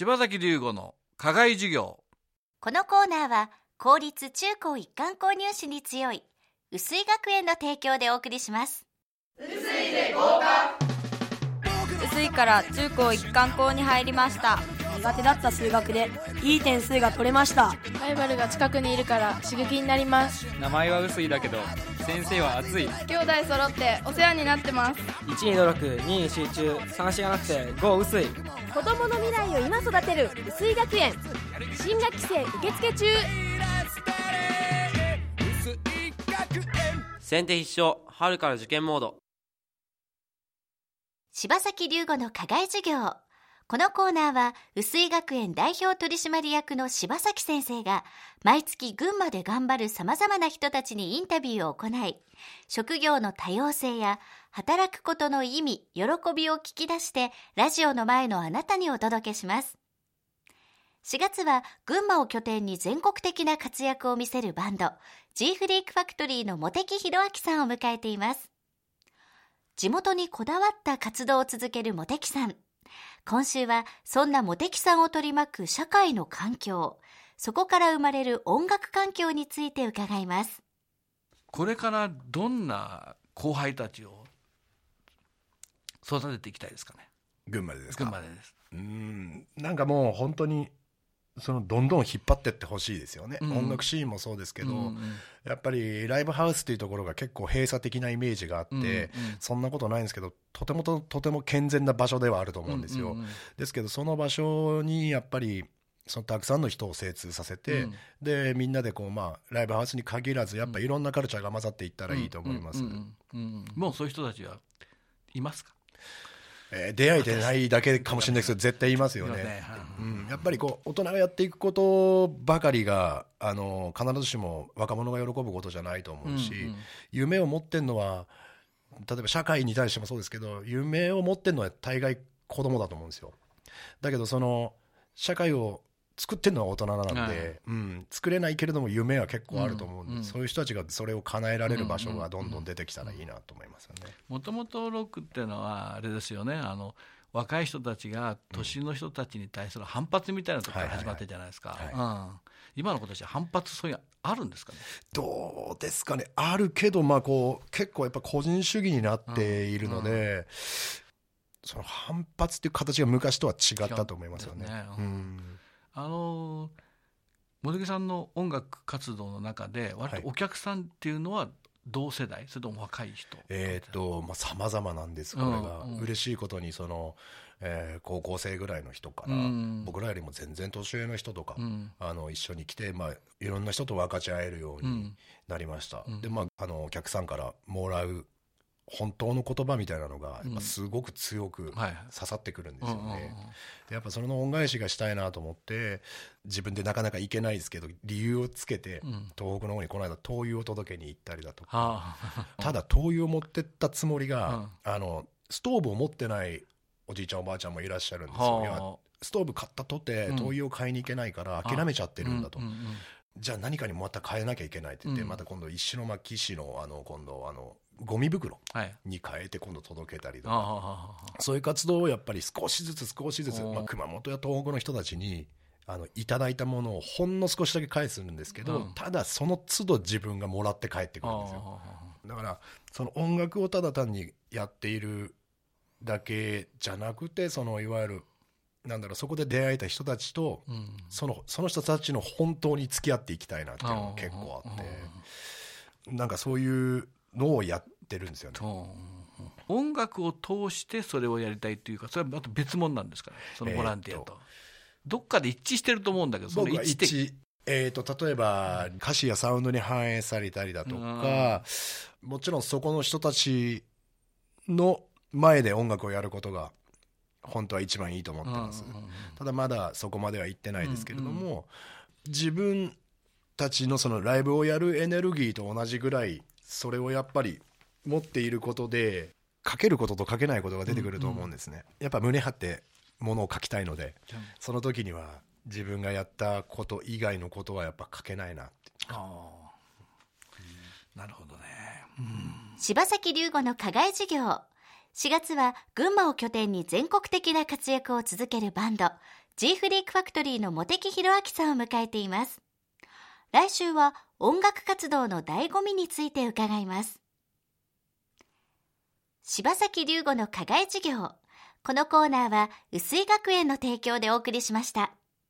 柴崎龍吾の課外授業。このコーナーは公立中高一貫購入士に強い薄井学園の提供でお送りします。薄いから中高一貫校に入りました。苦手だった数学でいい点数が取れました。ライバルが近くにいるから刺激になります。名前は薄いだけど先生は熱い。兄弟揃ってお世話になってます。1に努力2に集中3しがなくて5薄い子供の未来を今育てる薄井学園。新学期生受付中。先手必勝春から受験モード。柴崎龍吾の課外授業このコーナーは薄井学園代表取締役の柴崎先生が毎月群馬で頑張る様々な人たちにインタビューを行い職業の多様性や働くことの意味喜びを聞き出してラジオの前のあなたにお届けします。4月は群馬を拠点に全国的な活躍を見せるバンド G フレークファクトリーの茂木弘明さんを迎えています。地元にこだわった活動を続ける茂木さん。今週はそんな茂木さんを取り巻く社会の環境そこから生まれる音楽環境について伺います。これからどんな後輩たちを育てていきたいですかね？群馬でですか？群馬でです。うん。なんかもう本当にそのどんどん引っ張ってってほしいですよね、うん。音楽シーンもそうですけど、うんうん。やっぱりライブハウスっていうところが結構閉鎖的なイメージがあって、うんうん。そんなことないんですけどとてもととても健全な場所ではあると思うんですよ、うんうん。うんですけどその場所にやっぱりそのたくさんの人を精通させて、うん。でみんなでこう、まあ、ライブハウスに限らずやっぱいろんなカルチャーが混ざっていったらいいと思います、うんうんうんうん。もうそういう人たちはいますか？えー出会えてないだけかもしれないですけど絶対いますよね。うん、やっぱりこう大人がやっていくことばかりがあの必ずしも若者が喜ぶことじゃないと思うし、うんうん。夢を持ってるのは例えば社会に対してもそうですけど夢を持ってるのは大概子供だと思うんですよ。だけどその社会を作ってるのは大人なんで、はい。うん、作れないけれども夢は結構あると思うんで、うんうん。そういう人たちがそれを叶えられる場所がどんどん出てきたらいいなと思いますよね。もともとロックっていうのはあれですよね。あの若い人たちが年の人たちに対する反発みたいなところから始まってるじゃないですか、今の子たちは反発そういうのあるんですかね？どうですかね、あるけど、まあ、こう結構やっぱ個人主義になっているので、その反発っていう形が昔とは違ったと思いますよね。ねうんあの茂木さんの音楽活動の中で割とお客さんっていうのは同世代？それとも若い人？えーっとまあ様々なんです、これが、うんうん。嬉しいことにその、えー高校生ぐらいの人から、うん。僕らよりも全然年上の人とか、うん。あの一緒に来て、まあ、いろんな人と分かち合えるようにうん。なりました、うん。で、まあ、あのお客さんからもらう本当の言葉みたいなのがやっぱすごく強くはい刺さってくるんですよね、やっぱその恩返しがしたいなと思って自分でなかなか行けないですけど理由をつけて、うん。東北の方にこの間灯油を届けに行ったりだとか、はあ。ただ灯油を持ってったつもりが、あのストーブを持ってないおじいちゃんおばあちゃんもいらっしゃるんですよ、ストーブ買ったとてうん。灯油を買いに行けないから諦めちゃってるんだと、じゃあ何かにまた変えなきゃいけないって言って、うん。また今度石巻市のあの今度あのゴミ袋はい。に変えて今度届けたりとか。ああそういう活動をやっぱり少しずつ少しずつ、まあ、熊本や東北の人たちにあのいただいたものをほんの少しだけ返すんですけど、うん。ただその都度自分がもらって帰ってくるんですよ。あだからその音楽をただ単にやっているだけじゃなくてそのいわゆるなんだろうそこで出会えた人たちと、うん。そのその人たちの本当に付き合っていきたいなっていうのが結構あって。なんかそういうのをやってるんですよね。う。ん。音楽を通してそれをやりたいというかそれはまた別物なんですかね。そのボランティアと,、えーどっかで一致してると思うんだけどその一致えー、と例えば歌詞やサウンドに反映されたりだとか、もちろんそこの人たちの前で音楽をやることが本当は一番いいと思ってます、うんうんうんただまだそこまでは行ってないですけれども、自分たちのそのライブをやるエネルギーと同じぐらいそれをやっぱり持っていることで書けることと書けないことが出てくると思うんですね、やっぱ胸張ってものを書きたいのでその時には自分がやったこと以外のことはやっぱ書けないなって。ああなるほどね、柴崎龍吾の課外授業4月は群馬を拠点に全国的な活躍を続けるバンド G フリークファクトリーの茂木弘明さんを迎えています。来週は音楽活動の醍醐味について伺います。柴崎龍吾の課外授業。このコーナーは、薄井学園の提供でお送りしました。